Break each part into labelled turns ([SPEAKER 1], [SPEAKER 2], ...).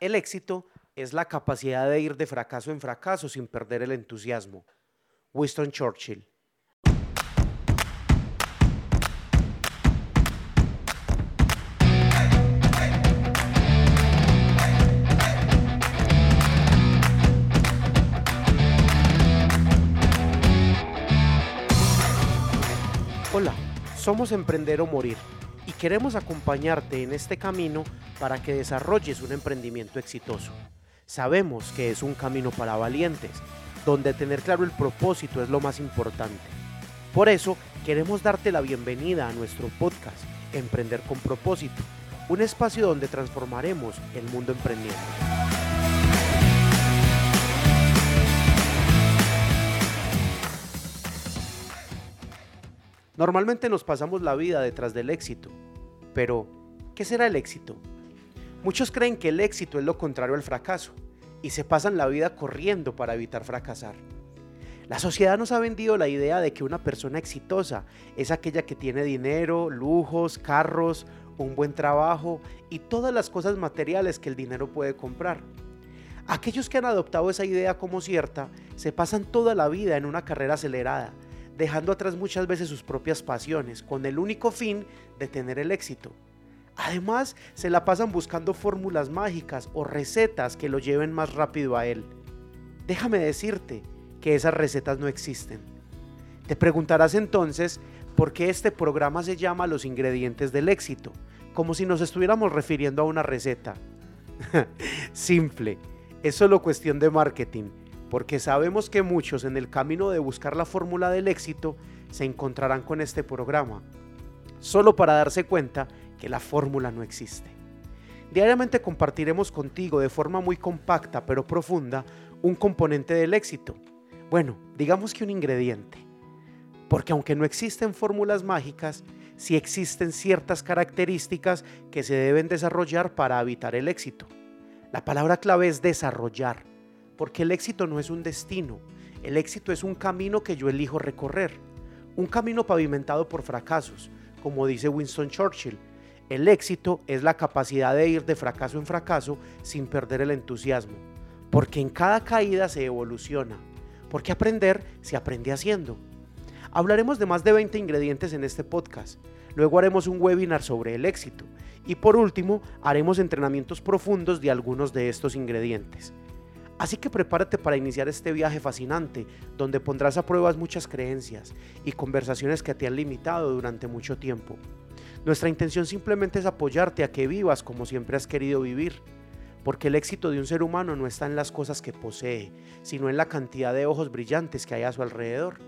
[SPEAKER 1] El éxito es la capacidad de ir de fracaso en fracaso sin perder el entusiasmo. Winston Churchill. Hola, somos Emprender o Morir y queremos acompañarte en este camino para que desarrolles un emprendimiento exitoso. Sabemos que es un camino para valientes, donde tener claro el propósito es lo más importante. Por eso queremos darte la bienvenida a nuestro podcast, Emprender con propósito, un espacio donde transformaremos el mundo emprendiendo. Normalmente nos pasamos la vida detrás del éxito, pero ¿qué será el éxito? Muchos creen que el éxito es lo contrario al fracaso y se pasan la vida corriendo para evitar fracasar. La sociedad nos ha vendido la idea de que una persona exitosa es aquella que tiene dinero, lujos, carros, un buen trabajo y todas las cosas materiales que el dinero puede comprar. Aquellos que han adoptado esa idea como cierta se pasan toda la vida en una carrera acelerada, dejando atrás muchas veces sus propias pasiones, con el único fin de tener el éxito. Además, se la pasan buscando fórmulas mágicas o recetas que lo lleven más rápido a él. Déjame decirte que esas recetas no existen. Te preguntarás entonces por qué este programa se llama Los ingredientes del éxito, como si nos estuviéramos refiriendo a una receta. Simple, es solo cuestión de marketing porque sabemos que muchos en el camino de buscar la fórmula del éxito se encontrarán con este programa, solo para darse cuenta que la fórmula no existe. Diariamente compartiremos contigo de forma muy compacta pero profunda un componente del éxito. Bueno, digamos que un ingrediente. Porque aunque no existen fórmulas mágicas, sí existen ciertas características que se deben desarrollar para evitar el éxito. La palabra clave es desarrollar porque el éxito no es un destino, el éxito es un camino que yo elijo recorrer, un camino pavimentado por fracasos, como dice Winston Churchill. El éxito es la capacidad de ir de fracaso en fracaso sin perder el entusiasmo, porque en cada caída se evoluciona, porque aprender se aprende haciendo. Hablaremos de más de 20 ingredientes en este podcast, luego haremos un webinar sobre el éxito y por último haremos entrenamientos profundos de algunos de estos ingredientes. Así que prepárate para iniciar este viaje fascinante, donde pondrás a prueba muchas creencias y conversaciones que te han limitado durante mucho tiempo. Nuestra intención simplemente es apoyarte a que vivas como siempre has querido vivir, porque el éxito de un ser humano no está en las cosas que posee, sino en la cantidad de ojos brillantes que hay a su alrededor.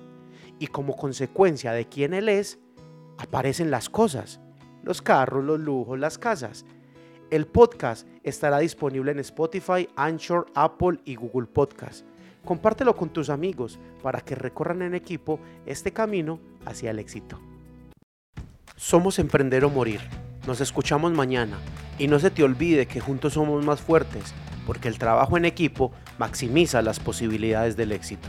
[SPEAKER 1] Y como consecuencia de quién él es, aparecen las cosas, los carros, los lujos, las casas, el podcast estará disponible en Spotify, Anchor, Apple y Google Podcast. Compártelo con tus amigos para que recorran en equipo este camino hacia el éxito. Somos Emprender o Morir. Nos escuchamos mañana y no se te olvide que juntos somos más fuertes porque el trabajo en equipo maximiza las posibilidades del éxito.